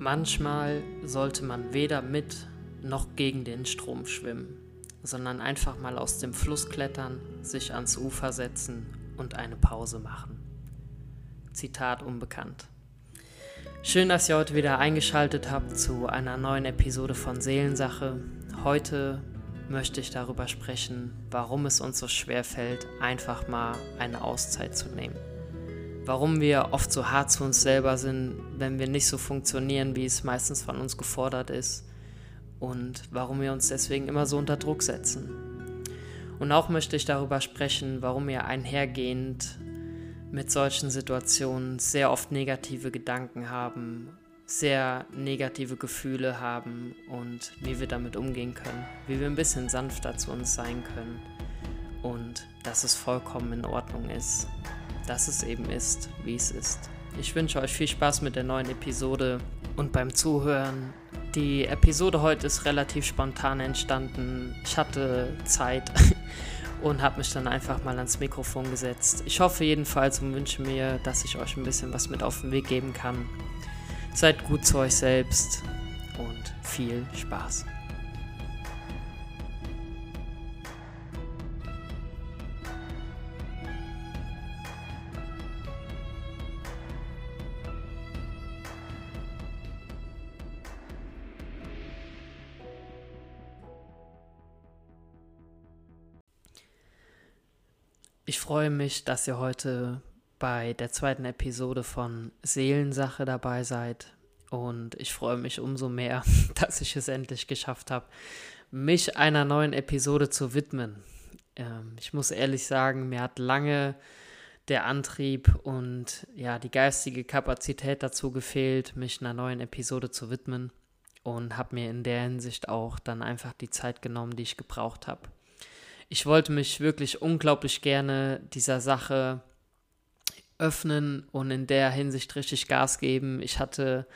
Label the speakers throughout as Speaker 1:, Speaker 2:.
Speaker 1: Manchmal sollte man weder mit noch gegen den Strom schwimmen, sondern einfach mal aus dem Fluss klettern, sich ans Ufer setzen und eine Pause machen. Zitat unbekannt. Schön, dass ihr heute wieder eingeschaltet habt zu einer neuen Episode von Seelensache. Heute möchte ich darüber sprechen, warum es uns so schwer fällt, einfach mal eine Auszeit zu nehmen warum wir oft so hart zu uns selber sind, wenn wir nicht so funktionieren, wie es meistens von uns gefordert ist. Und warum wir uns deswegen immer so unter Druck setzen. Und auch möchte ich darüber sprechen, warum wir einhergehend mit solchen Situationen sehr oft negative Gedanken haben, sehr negative Gefühle haben und wie wir damit umgehen können, wie wir ein bisschen sanfter zu uns sein können. Und dass es vollkommen in Ordnung ist dass es eben ist, wie es ist. Ich wünsche euch viel Spaß mit der neuen Episode und beim Zuhören. Die Episode heute ist relativ spontan entstanden. Ich hatte Zeit und habe mich dann einfach mal ans Mikrofon gesetzt. Ich hoffe jedenfalls und wünsche mir, dass ich euch ein bisschen was mit auf den Weg geben kann. Seid gut zu euch selbst und viel Spaß. Ich freue mich, dass ihr heute bei der zweiten Episode von Seelensache dabei seid. Und ich freue mich umso mehr, dass ich es endlich geschafft habe, mich einer neuen Episode zu widmen. Ähm, ich muss ehrlich sagen, mir hat lange der Antrieb und ja, die geistige Kapazität dazu gefehlt, mich einer neuen Episode zu widmen. Und habe mir in der Hinsicht auch dann einfach die Zeit genommen, die ich gebraucht habe ich wollte mich wirklich unglaublich gerne dieser Sache öffnen und in der Hinsicht richtig Gas geben. Ich hatte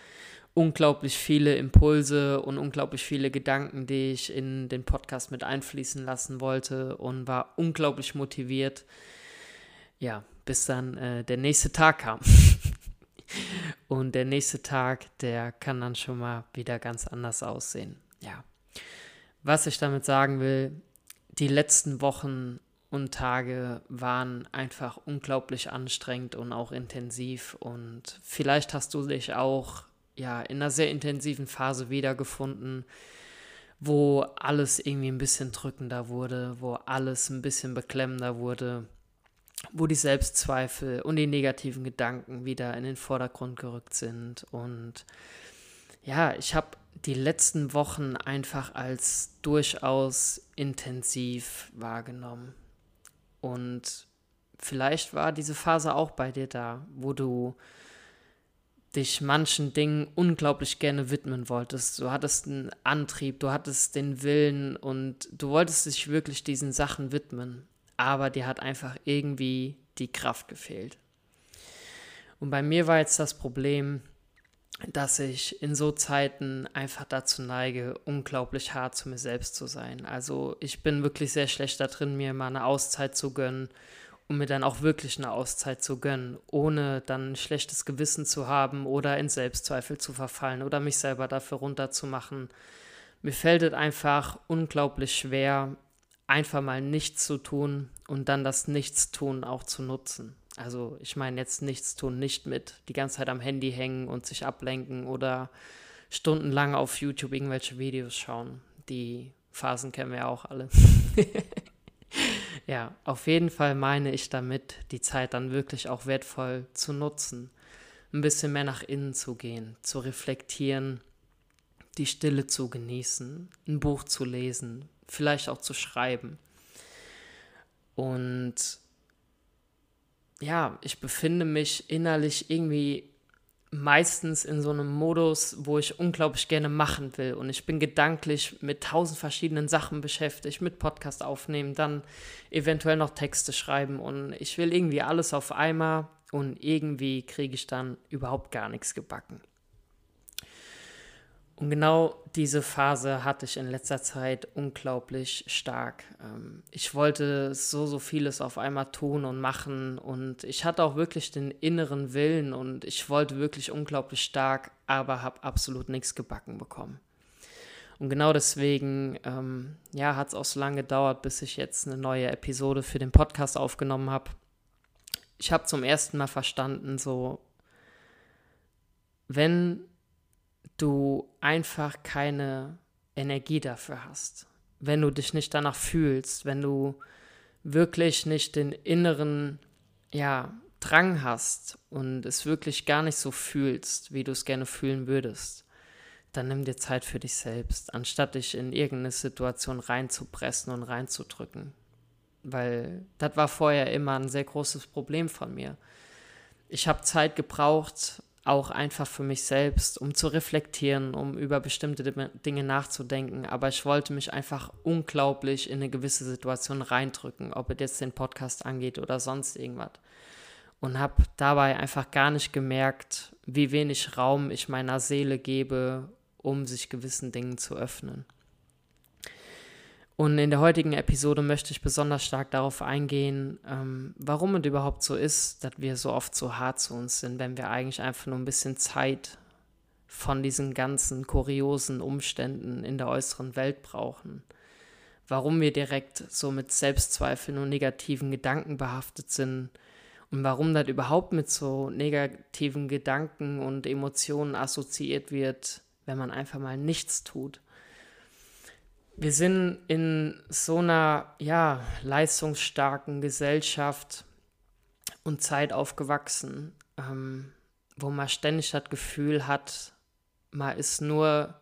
Speaker 1: unglaublich viele Impulse und unglaublich viele Gedanken, die ich in den Podcast mit einfließen lassen wollte und war unglaublich motiviert. Ja, bis dann äh, der nächste Tag kam. und der nächste Tag, der kann dann schon mal wieder ganz anders aussehen. Ja. Was ich damit sagen will, die letzten Wochen und Tage waren einfach unglaublich anstrengend und auch intensiv. Und vielleicht hast du dich auch ja in einer sehr intensiven Phase wiedergefunden, wo alles irgendwie ein bisschen drückender wurde, wo alles ein bisschen beklemmender wurde, wo die Selbstzweifel und die negativen Gedanken wieder in den Vordergrund gerückt sind. Und ja, ich habe die letzten Wochen einfach als durchaus intensiv wahrgenommen. Und vielleicht war diese Phase auch bei dir da, wo du dich manchen Dingen unglaublich gerne widmen wolltest. Du hattest einen Antrieb, du hattest den Willen und du wolltest dich wirklich diesen Sachen widmen. Aber dir hat einfach irgendwie die Kraft gefehlt. Und bei mir war jetzt das Problem, dass ich in so Zeiten einfach dazu neige, unglaublich hart zu mir selbst zu sein. Also ich bin wirklich sehr schlecht da drin, mir mal eine Auszeit zu gönnen und mir dann auch wirklich eine Auszeit zu gönnen, ohne dann ein schlechtes Gewissen zu haben oder in Selbstzweifel zu verfallen oder mich selber dafür runterzumachen. Mir fällt es einfach unglaublich schwer, einfach mal nichts zu tun und dann das Nichtstun auch zu nutzen. Also ich meine jetzt nichts tun, nicht mit die ganze Zeit am Handy hängen und sich ablenken oder stundenlang auf YouTube irgendwelche Videos schauen. Die Phasen kennen wir ja auch alle. ja, auf jeden Fall meine ich damit, die Zeit dann wirklich auch wertvoll zu nutzen, ein bisschen mehr nach innen zu gehen, zu reflektieren, die Stille zu genießen, ein Buch zu lesen, vielleicht auch zu schreiben. Und ja, ich befinde mich innerlich irgendwie meistens in so einem Modus, wo ich unglaublich gerne machen will. Und ich bin gedanklich mit tausend verschiedenen Sachen beschäftigt, mit Podcast aufnehmen, dann eventuell noch Texte schreiben. Und ich will irgendwie alles auf einmal und irgendwie kriege ich dann überhaupt gar nichts gebacken. Und genau diese Phase hatte ich in letzter Zeit unglaublich stark. Ähm, ich wollte so, so vieles auf einmal tun und machen und ich hatte auch wirklich den inneren Willen und ich wollte wirklich unglaublich stark, aber habe absolut nichts gebacken bekommen. Und genau deswegen, ähm, ja, hat es auch so lange gedauert, bis ich jetzt eine neue Episode für den Podcast aufgenommen habe. Ich habe zum ersten Mal verstanden, so, wenn du einfach keine Energie dafür hast, wenn du dich nicht danach fühlst, wenn du wirklich nicht den inneren, ja, Drang hast und es wirklich gar nicht so fühlst, wie du es gerne fühlen würdest, dann nimm dir Zeit für dich selbst, anstatt dich in irgendeine Situation reinzupressen und reinzudrücken. Weil das war vorher immer ein sehr großes Problem von mir. Ich habe Zeit gebraucht, auch einfach für mich selbst, um zu reflektieren, um über bestimmte Dinge nachzudenken. Aber ich wollte mich einfach unglaublich in eine gewisse Situation reindrücken, ob es jetzt den Podcast angeht oder sonst irgendwas. Und habe dabei einfach gar nicht gemerkt, wie wenig Raum ich meiner Seele gebe, um sich gewissen Dingen zu öffnen. Und in der heutigen Episode möchte ich besonders stark darauf eingehen, ähm, warum es überhaupt so ist, dass wir so oft so hart zu uns sind, wenn wir eigentlich einfach nur ein bisschen Zeit von diesen ganzen kuriosen Umständen in der äußeren Welt brauchen. Warum wir direkt so mit Selbstzweifeln und negativen Gedanken behaftet sind und warum das überhaupt mit so negativen Gedanken und Emotionen assoziiert wird, wenn man einfach mal nichts tut wir sind in so einer ja, leistungsstarken Gesellschaft und Zeit aufgewachsen, ähm, wo man ständig das Gefühl hat, man ist nur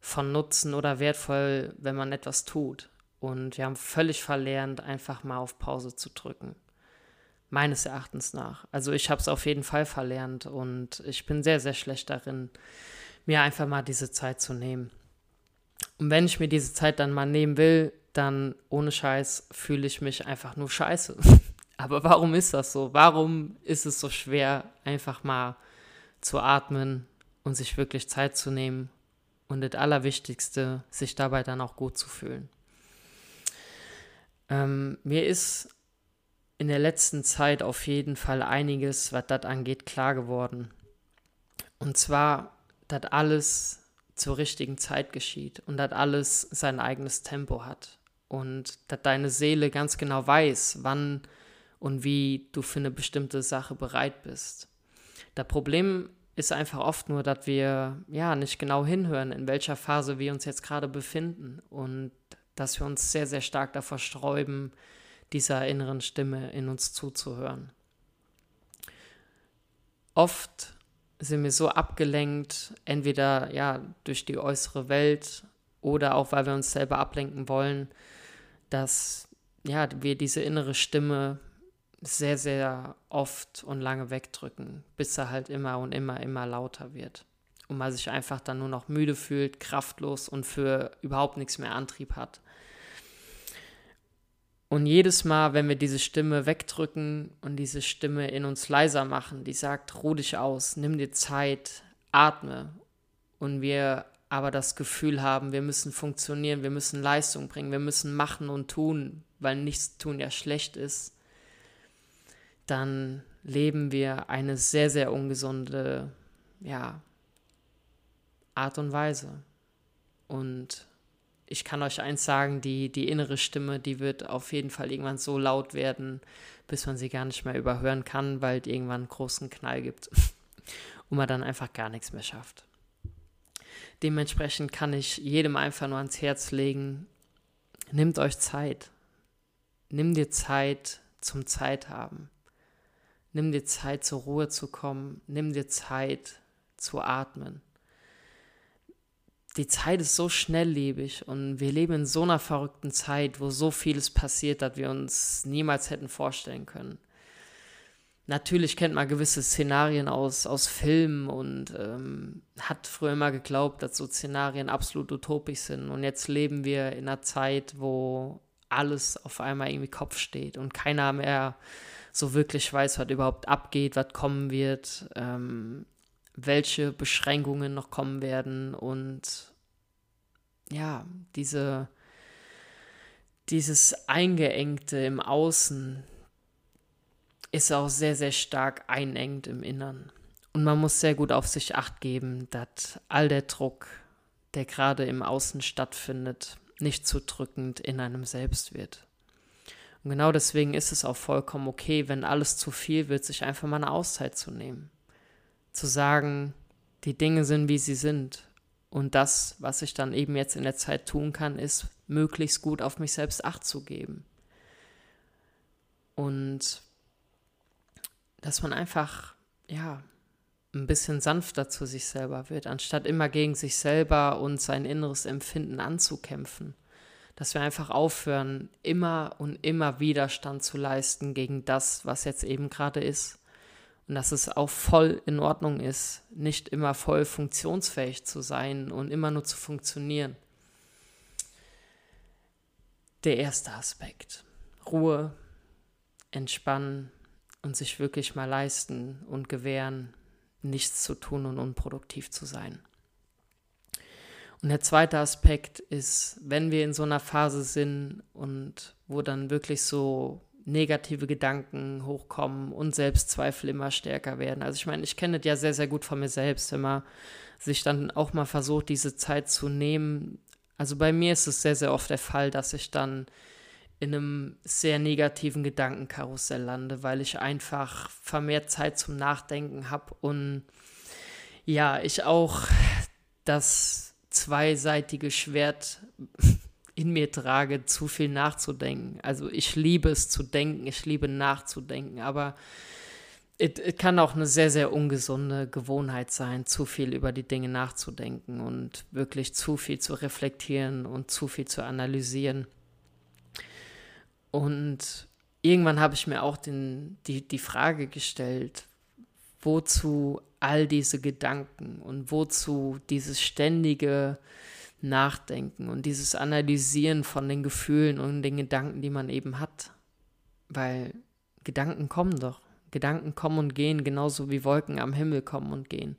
Speaker 1: von Nutzen oder wertvoll, wenn man etwas tut. Und wir haben völlig verlernt, einfach mal auf Pause zu drücken. Meines Erachtens nach. Also ich habe es auf jeden Fall verlernt und ich bin sehr, sehr schlecht darin, mir einfach mal diese Zeit zu nehmen. Und wenn ich mir diese Zeit dann mal nehmen will, dann ohne Scheiß fühle ich mich einfach nur scheiße. Aber warum ist das so? Warum ist es so schwer, einfach mal zu atmen und sich wirklich Zeit zu nehmen und das Allerwichtigste, sich dabei dann auch gut zu fühlen? Ähm, mir ist in der letzten Zeit auf jeden Fall einiges, was das angeht, klar geworden. Und zwar, dass alles zur richtigen Zeit geschieht und dass alles sein eigenes Tempo hat und dass deine Seele ganz genau weiß, wann und wie du für eine bestimmte Sache bereit bist. Das Problem ist einfach oft nur, dass wir ja nicht genau hinhören, in welcher Phase wir uns jetzt gerade befinden und dass wir uns sehr, sehr stark davor sträuben, dieser inneren Stimme in uns zuzuhören. Oft sind wir so abgelenkt, entweder ja durch die äußere Welt oder auch weil wir uns selber ablenken wollen, dass ja wir diese innere Stimme sehr sehr oft und lange wegdrücken, bis er halt immer und immer immer lauter wird und man sich einfach dann nur noch müde fühlt, kraftlos und für überhaupt nichts mehr Antrieb hat. Und jedes Mal, wenn wir diese Stimme wegdrücken und diese Stimme in uns leiser machen, die sagt, ruh dich aus, nimm dir Zeit, atme, und wir aber das Gefühl haben, wir müssen funktionieren, wir müssen Leistung bringen, wir müssen machen und tun, weil nichts tun ja schlecht ist, dann leben wir eine sehr, sehr ungesunde ja, Art und Weise. Und ich kann euch eins sagen, die, die innere Stimme, die wird auf jeden Fall irgendwann so laut werden, bis man sie gar nicht mehr überhören kann, weil es irgendwann einen großen Knall gibt und man dann einfach gar nichts mehr schafft. Dementsprechend kann ich jedem einfach nur ans Herz legen, nehmt euch Zeit. Nimm dir Zeit zum Zeit haben. Nimm dir Zeit zur Ruhe zu kommen. Nimm dir Zeit zu atmen die Zeit ist so schnelllebig und wir leben in so einer verrückten Zeit, wo so vieles passiert, dass wir uns niemals hätten vorstellen können. Natürlich kennt man gewisse Szenarien aus, aus Filmen und ähm, hat früher immer geglaubt, dass so Szenarien absolut utopisch sind. Und jetzt leben wir in einer Zeit, wo alles auf einmal irgendwie Kopf steht und keiner mehr so wirklich weiß, was überhaupt abgeht, was kommen wird. Ähm, welche Beschränkungen noch kommen werden und ja, diese, dieses Eingeengte im Außen ist auch sehr, sehr stark einengt im Innern. Und man muss sehr gut auf sich acht geben, dass all der Druck, der gerade im Außen stattfindet, nicht zu drückend in einem selbst wird. Und genau deswegen ist es auch vollkommen okay, wenn alles zu viel wird, sich einfach mal eine Auszeit zu nehmen. Zu sagen, die Dinge sind, wie sie sind. Und das, was ich dann eben jetzt in der Zeit tun kann, ist, möglichst gut auf mich selbst acht zu geben. Und dass man einfach, ja, ein bisschen sanfter zu sich selber wird, anstatt immer gegen sich selber und sein inneres Empfinden anzukämpfen. Dass wir einfach aufhören, immer und immer Widerstand zu leisten gegen das, was jetzt eben gerade ist. Und dass es auch voll in Ordnung ist, nicht immer voll funktionsfähig zu sein und immer nur zu funktionieren. Der erste Aspekt. Ruhe, entspannen und sich wirklich mal leisten und gewähren, nichts zu tun und unproduktiv zu sein. Und der zweite Aspekt ist, wenn wir in so einer Phase sind und wo dann wirklich so negative Gedanken hochkommen und Selbstzweifel immer stärker werden. Also ich meine, ich kenne das ja sehr, sehr gut von mir selbst, wenn man sich dann auch mal versucht, diese Zeit zu nehmen. Also bei mir ist es sehr, sehr oft der Fall, dass ich dann in einem sehr negativen Gedankenkarussell lande, weil ich einfach vermehrt Zeit zum Nachdenken habe und ja, ich auch das zweiseitige Schwert in mir trage, zu viel nachzudenken. Also ich liebe es zu denken, ich liebe nachzudenken, aber es kann auch eine sehr, sehr ungesunde Gewohnheit sein, zu viel über die Dinge nachzudenken und wirklich zu viel zu reflektieren und zu viel zu analysieren. Und irgendwann habe ich mir auch den, die, die Frage gestellt, wozu all diese Gedanken und wozu dieses ständige Nachdenken und dieses Analysieren von den Gefühlen und den Gedanken, die man eben hat. Weil Gedanken kommen doch. Gedanken kommen und gehen, genauso wie Wolken am Himmel kommen und gehen.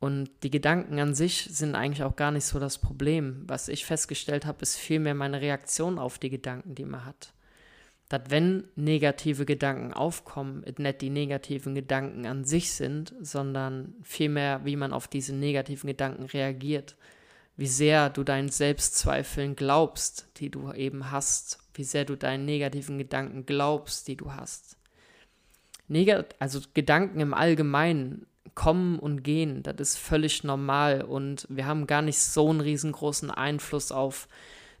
Speaker 1: Und die Gedanken an sich sind eigentlich auch gar nicht so das Problem. Was ich festgestellt habe, ist vielmehr meine Reaktion auf die Gedanken, die man hat. Dass wenn negative Gedanken aufkommen, es nicht die negativen Gedanken an sich sind, sondern vielmehr, wie man auf diese negativen Gedanken reagiert. Wie sehr du deinen Selbstzweifeln glaubst, die du eben hast. Wie sehr du deinen negativen Gedanken glaubst, die du hast. Negat also Gedanken im Allgemeinen kommen und gehen. Das ist völlig normal und wir haben gar nicht so einen riesengroßen Einfluss auf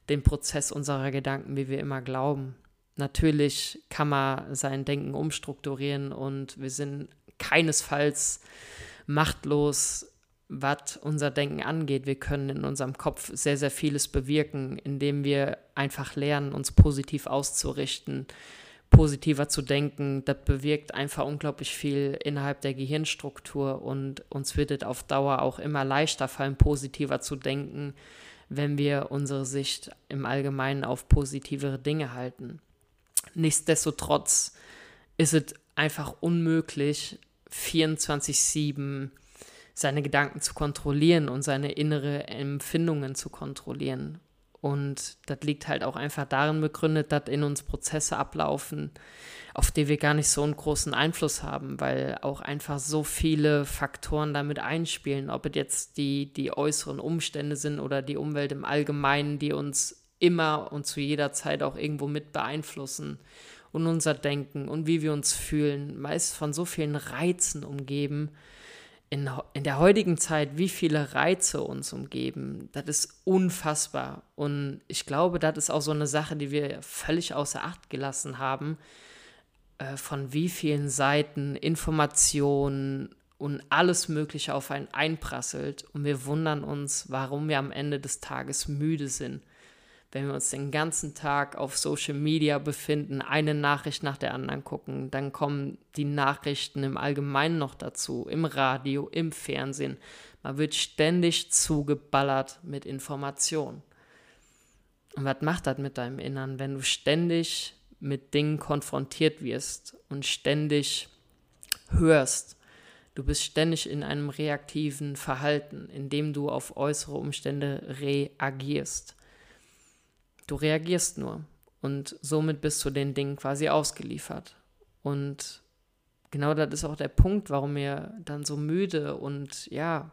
Speaker 1: den Prozess unserer Gedanken, wie wir immer glauben. Natürlich kann man sein Denken umstrukturieren und wir sind keinesfalls machtlos, was unser Denken angeht. Wir können in unserem Kopf sehr, sehr vieles bewirken, indem wir einfach lernen, uns positiv auszurichten, positiver zu denken, das bewirkt einfach unglaublich viel innerhalb der Gehirnstruktur und uns wird es auf Dauer auch immer leichter fallen, positiver zu denken, wenn wir unsere Sicht im Allgemeinen auf positivere Dinge halten. Nichtsdestotrotz ist es einfach unmöglich, 24-7 seine Gedanken zu kontrollieren und seine innere Empfindungen zu kontrollieren. Und das liegt halt auch einfach darin begründet, dass in uns Prozesse ablaufen, auf die wir gar nicht so einen großen Einfluss haben, weil auch einfach so viele Faktoren damit einspielen, ob es jetzt die, die äußeren Umstände sind oder die Umwelt im Allgemeinen, die uns immer und zu jeder Zeit auch irgendwo mit beeinflussen und unser Denken und wie wir uns fühlen, meist von so vielen Reizen umgeben, in, in der heutigen Zeit, wie viele Reize uns umgeben, das ist unfassbar. Und ich glaube, das ist auch so eine Sache, die wir völlig außer Acht gelassen haben, äh, von wie vielen Seiten Informationen und alles Mögliche auf einen einprasselt. Und wir wundern uns, warum wir am Ende des Tages müde sind wenn wir uns den ganzen Tag auf Social Media befinden, eine Nachricht nach der anderen gucken, dann kommen die Nachrichten im Allgemeinen noch dazu, im Radio, im Fernsehen. Man wird ständig zugeballert mit Informationen. Und was macht das mit deinem Innern, wenn du ständig mit Dingen konfrontiert wirst und ständig hörst, Du bist ständig in einem reaktiven Verhalten, in dem du auf äußere Umstände reagierst. Du reagierst nur und somit bist du den Dingen quasi ausgeliefert. Und genau das ist auch der Punkt, warum wir dann so müde und ja,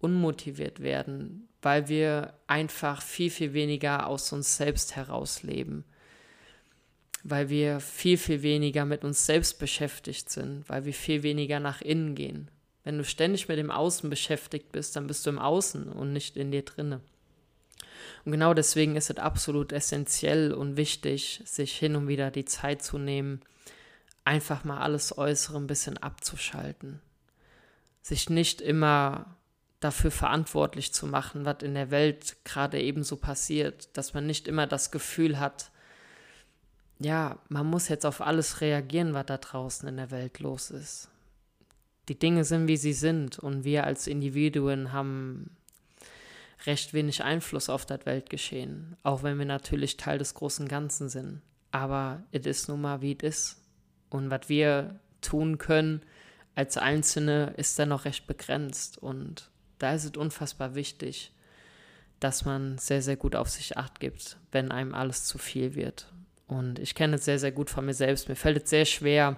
Speaker 1: unmotiviert werden, weil wir einfach viel, viel weniger aus uns selbst heraus leben. Weil wir viel, viel weniger mit uns selbst beschäftigt sind, weil wir viel weniger nach innen gehen. Wenn du ständig mit dem Außen beschäftigt bist, dann bist du im Außen und nicht in dir drinne. Und genau deswegen ist es absolut essentiell und wichtig, sich hin und wieder die Zeit zu nehmen, einfach mal alles Äußere ein bisschen abzuschalten. Sich nicht immer dafür verantwortlich zu machen, was in der Welt gerade ebenso passiert, dass man nicht immer das Gefühl hat, ja, man muss jetzt auf alles reagieren, was da draußen in der Welt los ist. Die Dinge sind, wie sie sind und wir als Individuen haben recht wenig Einfluss auf das Weltgeschehen, auch wenn wir natürlich Teil des großen Ganzen sind. Aber es ist nun mal, wie es ist. Und was wir tun können als Einzelne, ist dann noch recht begrenzt. Und da ist es unfassbar wichtig, dass man sehr, sehr gut auf sich acht gibt, wenn einem alles zu viel wird. Und ich kenne es sehr, sehr gut von mir selbst. Mir fällt es sehr schwer,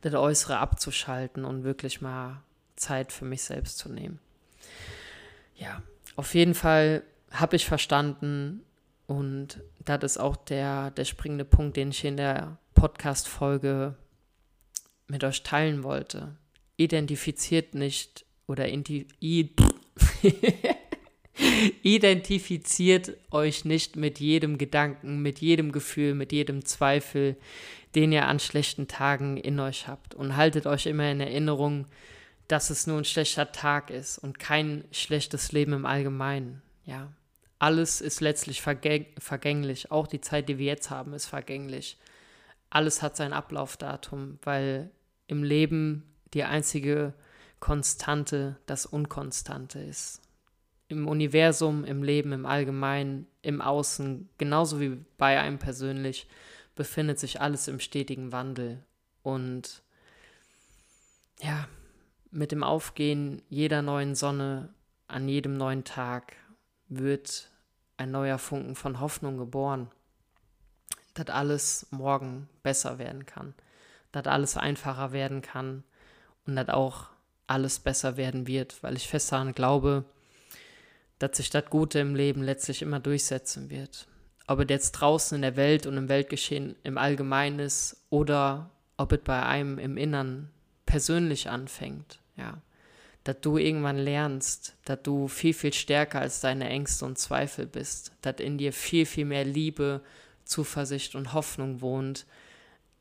Speaker 1: das Äußere abzuschalten und wirklich mal Zeit für mich selbst zu nehmen. Ja, auf jeden Fall habe ich verstanden und das ist auch der, der springende Punkt, den ich in der Podcast-Folge mit euch teilen wollte. Identifiziert nicht oder identifiziert euch nicht mit jedem Gedanken, mit jedem Gefühl, mit jedem Zweifel, den ihr an schlechten Tagen in euch habt. Und haltet euch immer in Erinnerung, dass es nur ein schlechter Tag ist und kein schlechtes Leben im Allgemeinen. Ja, alles ist letztlich vergäng vergänglich. Auch die Zeit, die wir jetzt haben, ist vergänglich. Alles hat sein Ablaufdatum, weil im Leben die einzige Konstante das Unkonstante ist. Im Universum, im Leben, im Allgemeinen, im Außen, genauso wie bei einem persönlich, befindet sich alles im stetigen Wandel. Und ja, mit dem Aufgehen jeder neuen Sonne an jedem neuen Tag wird ein neuer Funken von Hoffnung geboren, dass alles morgen besser werden kann, dass alles einfacher werden kann und dass auch alles besser werden wird, weil ich fest daran glaube, dass sich das Gute im Leben letztlich immer durchsetzen wird. Ob es jetzt draußen in der Welt und im Weltgeschehen im Allgemeinen ist oder ob es bei einem im Innern persönlich anfängt, ja. Dass du irgendwann lernst, dass du viel, viel stärker als deine Ängste und Zweifel bist, dass in dir viel, viel mehr Liebe, Zuversicht und Hoffnung wohnt,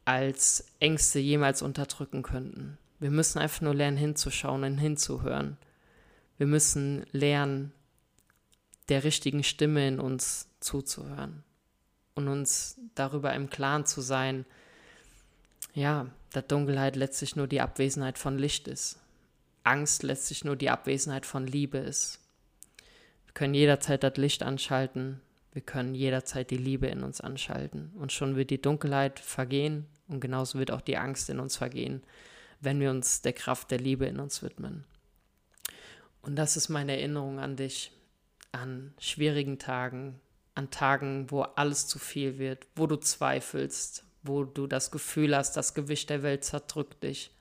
Speaker 1: als Ängste jemals unterdrücken könnten. Wir müssen einfach nur lernen hinzuschauen und hinzuhören. Wir müssen lernen, der richtigen Stimme in uns zuzuhören und uns darüber im Klaren zu sein, ja, dass Dunkelheit letztlich nur die Abwesenheit von Licht ist. Angst letztlich nur die Abwesenheit von Liebe ist. Wir können jederzeit das Licht anschalten, wir können jederzeit die Liebe in uns anschalten und schon wird die Dunkelheit vergehen und genauso wird auch die Angst in uns vergehen wenn wir uns der Kraft der Liebe in uns widmen. Und das ist meine Erinnerung an dich, an schwierigen Tagen, an Tagen, wo alles zu viel wird, wo du zweifelst, wo du das Gefühl hast, das Gewicht der Welt zerdrückt dich.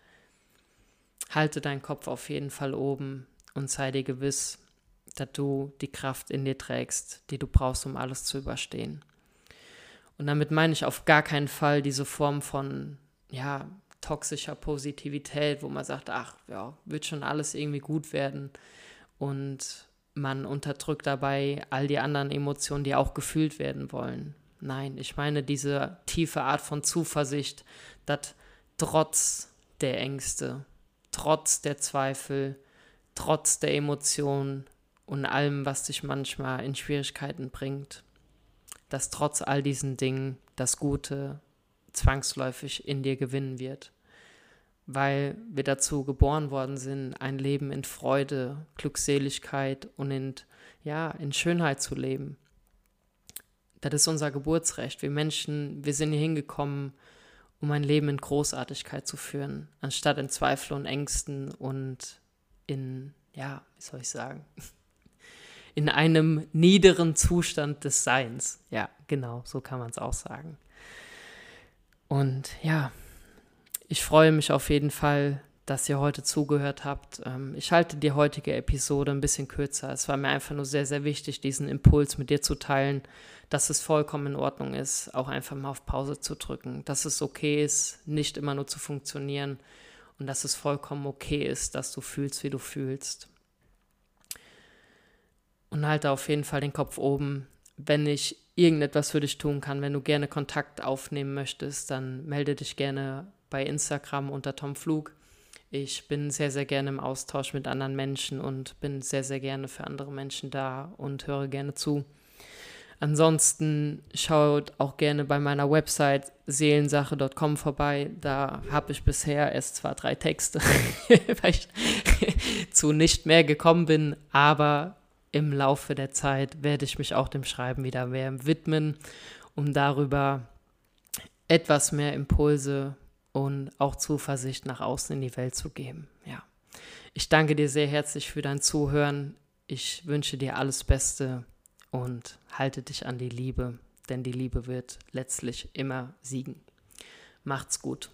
Speaker 1: Halte deinen Kopf auf jeden Fall oben und sei dir gewiss, dass du die Kraft in dir trägst, die du brauchst, um alles zu überstehen. Und damit meine ich auf gar keinen Fall diese Form von, ja, toxischer Positivität, wo man sagt, ach ja, wird schon alles irgendwie gut werden und man unterdrückt dabei all die anderen Emotionen, die auch gefühlt werden wollen. Nein, ich meine diese tiefe Art von Zuversicht, dass trotz der Ängste, trotz der Zweifel, trotz der Emotionen und allem, was dich manchmal in Schwierigkeiten bringt, dass trotz all diesen Dingen das Gute zwangsläufig in dir gewinnen wird weil wir dazu geboren worden sind, ein Leben in Freude, Glückseligkeit und in, ja, in Schönheit zu leben. Das ist unser Geburtsrecht. Wir Menschen, wir sind hier hingekommen, um ein Leben in Großartigkeit zu führen, anstatt in Zweifel und Ängsten und in, ja, wie soll ich sagen, in einem niederen Zustand des Seins. Ja, genau, so kann man es auch sagen. Und ja, ich freue mich auf jeden Fall, dass ihr heute zugehört habt. Ähm, ich halte die heutige Episode ein bisschen kürzer. Es war mir einfach nur sehr, sehr wichtig, diesen Impuls mit dir zu teilen, dass es vollkommen in Ordnung ist, auch einfach mal auf Pause zu drücken, dass es okay ist, nicht immer nur zu funktionieren und dass es vollkommen okay ist, dass du fühlst, wie du fühlst. Und halte auf jeden Fall den Kopf oben. Wenn ich irgendetwas für dich tun kann, wenn du gerne Kontakt aufnehmen möchtest, dann melde dich gerne bei Instagram unter Tom Flug. Ich bin sehr, sehr gerne im Austausch mit anderen Menschen und bin sehr, sehr gerne für andere Menschen da und höre gerne zu. Ansonsten schaut auch gerne bei meiner Website seelensache.com vorbei. Da habe ich bisher erst zwar drei Texte, weil ich zu nicht mehr gekommen bin, aber im Laufe der Zeit werde ich mich auch dem Schreiben wieder mehr widmen, um darüber etwas mehr Impulse und auch Zuversicht nach außen in die Welt zu geben. Ja. Ich danke dir sehr herzlich für dein Zuhören. Ich wünsche dir alles Beste und halte dich an die Liebe, denn die Liebe wird letztlich immer siegen. Macht's gut.